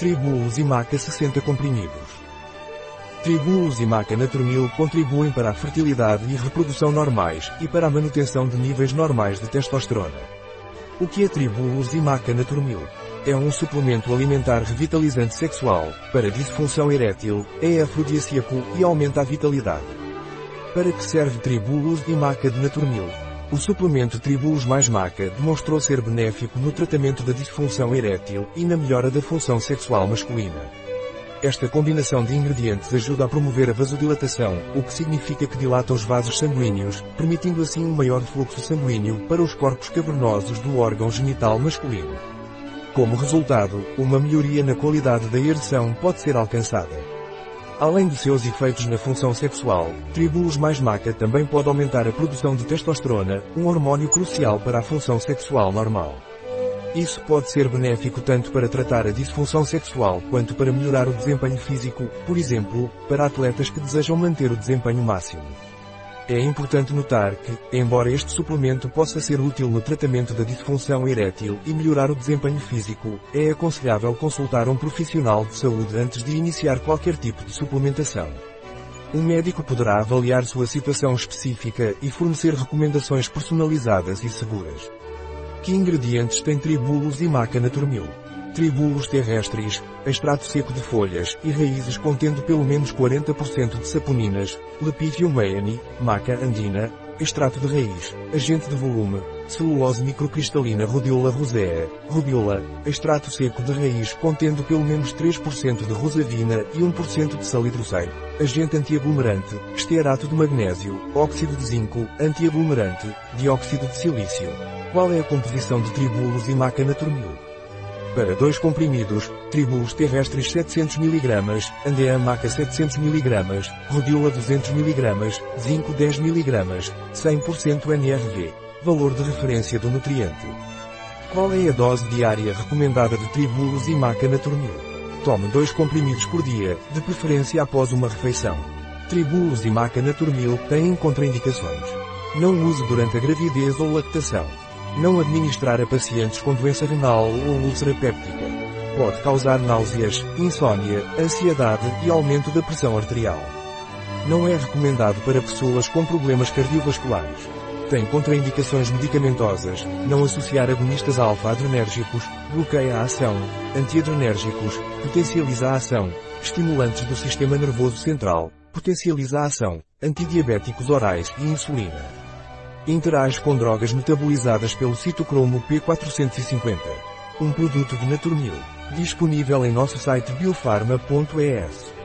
Tribulos e maca 60 comprimidos. Tribulos e maca Naturmil contribuem para a fertilidade e reprodução normais, e para a manutenção de níveis normais de testosterona. O que é Tribulos e maca Naturmil? É um suplemento alimentar revitalizante sexual, para disfunção erétil, é afrodisíaco e aumenta a vitalidade. Para que serve Tribulos e maca de Naturmil? O suplemento Tribulos mais maca demonstrou ser benéfico no tratamento da disfunção erétil e na melhora da função sexual masculina. Esta combinação de ingredientes ajuda a promover a vasodilatação, o que significa que dilata os vasos sanguíneos, permitindo assim um maior fluxo sanguíneo para os corpos cavernosos do órgão genital masculino. Como resultado, uma melhoria na qualidade da ereção pode ser alcançada. Além de seus efeitos na função sexual, Tribulus mais maca também pode aumentar a produção de testosterona, um hormônio crucial para a função sexual normal. Isso pode ser benéfico tanto para tratar a disfunção sexual quanto para melhorar o desempenho físico, por exemplo, para atletas que desejam manter o desempenho máximo. É importante notar que, embora este suplemento possa ser útil no tratamento da disfunção erétil e melhorar o desempenho físico, é aconselhável consultar um profissional de saúde antes de iniciar qualquer tipo de suplementação. Um médico poderá avaliar sua situação específica e fornecer recomendações personalizadas e seguras. Que ingredientes tem tribulos e maca naturmil? Tribulos terrestres, extrato seco de folhas e raízes contendo pelo menos 40% de saponinas, Lepithium mayani, maca andina, extrato de raiz, agente de volume, celulose microcristalina rhodiola rosea, rhodiola, extrato seco de raiz contendo pelo menos 3% de rosavina e 1% de sal hidroxeiro, agente antiaglomerante, estearato de magnésio, óxido de zinco, antiaglomerante, dióxido de silício. Qual é a composição de tribulos e maca naturmil? Para dois comprimidos, tribulos terrestres 700 mg, Andea maca 700 mg, Rhodiola 200 mg, Zinco 10 mg, 100% NRV. Valor de referência do nutriente. Qual é a dose diária recomendada de tribulos e maca naturmil? Tome dois comprimidos por dia, de preferência após uma refeição. Tribulos e maca naturmil têm contraindicações. Não use durante a gravidez ou lactação. Não administrar a pacientes com doença renal ou úlcera péptica. Pode causar náuseas, insônia, ansiedade e aumento da pressão arterial. Não é recomendado para pessoas com problemas cardiovasculares. Tem contraindicações medicamentosas, não associar agonistas alfa-adrenérgicos, bloqueia a ação, antiadrenérgicos, potencializa a ação, estimulantes do sistema nervoso central, potencializa a ação, antidiabéticos orais e insulina. Interage com drogas metabolizadas pelo citocromo P450. Um produto de Naturmil. Disponível em nosso site biofarma.es.